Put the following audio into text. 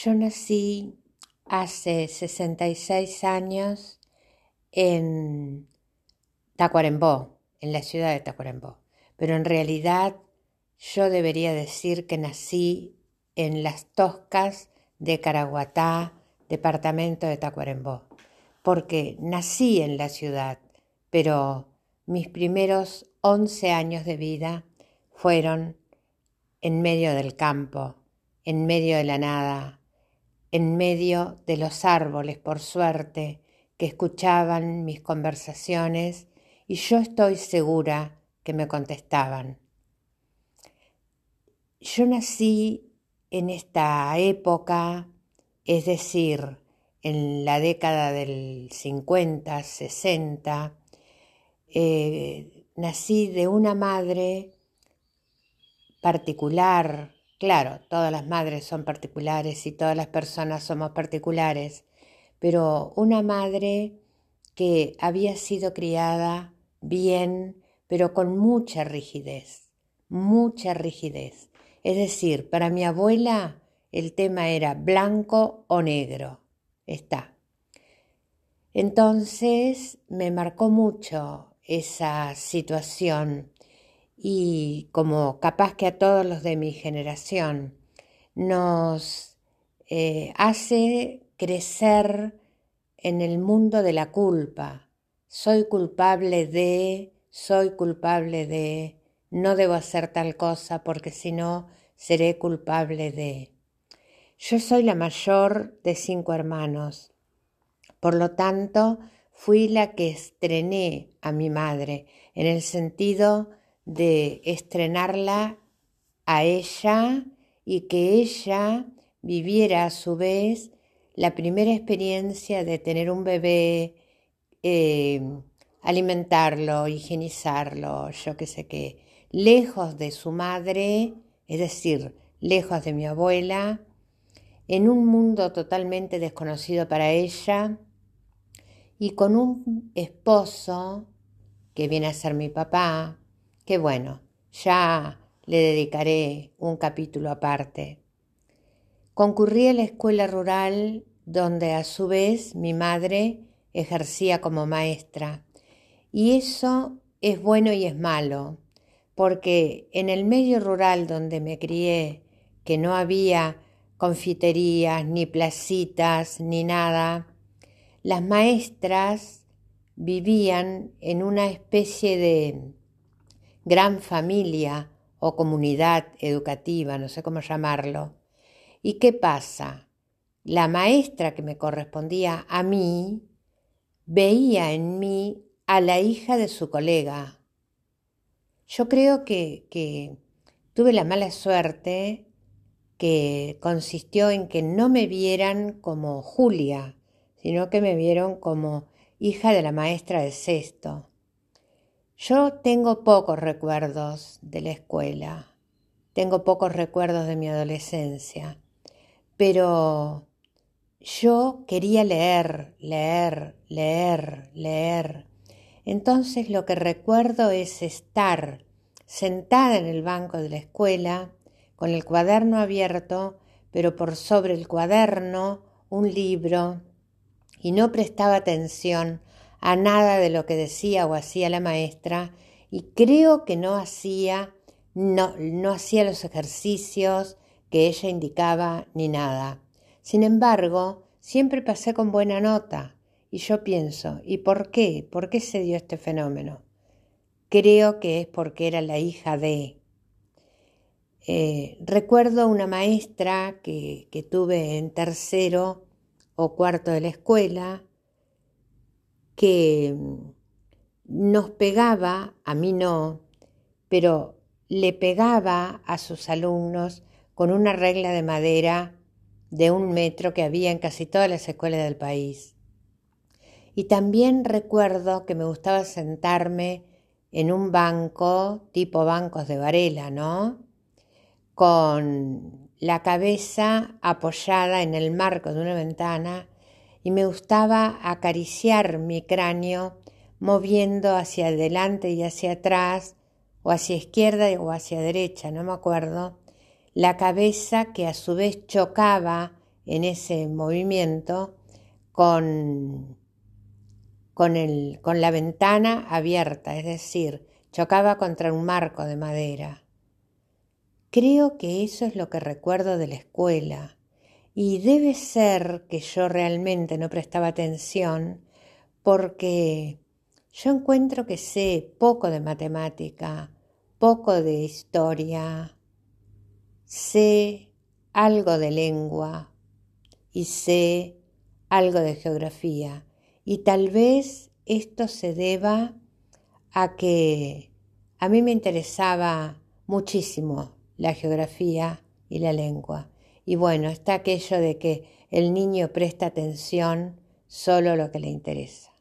Yo nací hace 66 años en Tacuarembó, en la ciudad de Tacuarembó, pero en realidad yo debería decir que nací en las Toscas de Caraguatá, departamento de Tacuarembó, porque nací en la ciudad, pero mis primeros 11 años de vida fueron en medio del campo, en medio de la nada, en medio de los árboles, por suerte, que escuchaban mis conversaciones y yo estoy segura que me contestaban. Yo nací en esta época, es decir, en la década del 50, 60, eh, nací de una madre particular, claro, todas las madres son particulares y todas las personas somos particulares, pero una madre que había sido criada bien, pero con mucha rigidez, mucha rigidez. Es decir, para mi abuela el tema era blanco o negro. Está. Entonces me marcó mucho esa situación y como capaz que a todos los de mi generación nos eh, hace crecer en el mundo de la culpa. Soy culpable de, soy culpable de, no debo hacer tal cosa porque si no seré culpable de. Yo soy la mayor de cinco hermanos. Por lo tanto, fui la que estrené a mi madre, en el sentido de estrenarla a ella y que ella viviera a su vez la primera experiencia de tener un bebé, eh, alimentarlo, higienizarlo, yo qué sé qué, lejos de su madre, es decir, lejos de mi abuela, en un mundo totalmente desconocido para ella y con un esposo que viene a ser mi papá, que bueno, ya le dedicaré un capítulo aparte. Concurrí a la escuela rural donde a su vez mi madre ejercía como maestra. Y eso es bueno y es malo, porque en el medio rural donde me crié, que no había confiterías, ni placitas, ni nada, las maestras vivían en una especie de gran familia o comunidad educativa, no sé cómo llamarlo. ¿Y qué pasa? La maestra que me correspondía a mí veía en mí a la hija de su colega. Yo creo que, que tuve la mala suerte que consistió en que no me vieran como Julia, sino que me vieron como hija de la maestra de sexto. Yo tengo pocos recuerdos de la escuela, tengo pocos recuerdos de mi adolescencia, pero yo quería leer, leer, leer, leer. Entonces lo que recuerdo es estar sentada en el banco de la escuela, con el cuaderno abierto, pero por sobre el cuaderno un libro, y no prestaba atención a nada de lo que decía o hacía la maestra y creo que no hacía no, no hacía los ejercicios que ella indicaba ni nada. Sin embargo, siempre pasé con buena nota y yo pienso, ¿y por qué? ¿Por qué se dio este fenómeno? Creo que es porque era la hija de... Eh, recuerdo una maestra que, que tuve en tercero o cuarto de la escuela, que nos pegaba, a mí no, pero le pegaba a sus alumnos con una regla de madera de un metro que había en casi todas las escuelas del país. Y también recuerdo que me gustaba sentarme en un banco, tipo bancos de Varela, ¿no? Con la cabeza apoyada en el marco de una ventana y me gustaba acariciar mi cráneo moviendo hacia adelante y hacia atrás, o hacia izquierda o hacia derecha, no me acuerdo, la cabeza que a su vez chocaba en ese movimiento con, con, con la ventana abierta, es decir, chocaba contra un marco de madera. Creo que eso es lo que recuerdo de la escuela y debe ser que yo realmente no prestaba atención porque yo encuentro que sé poco de matemática, poco de historia, sé algo de lengua y sé algo de geografía. Y tal vez esto se deba a que a mí me interesaba muchísimo la geografía y la lengua. Y bueno, está aquello de que el niño presta atención solo lo que le interesa.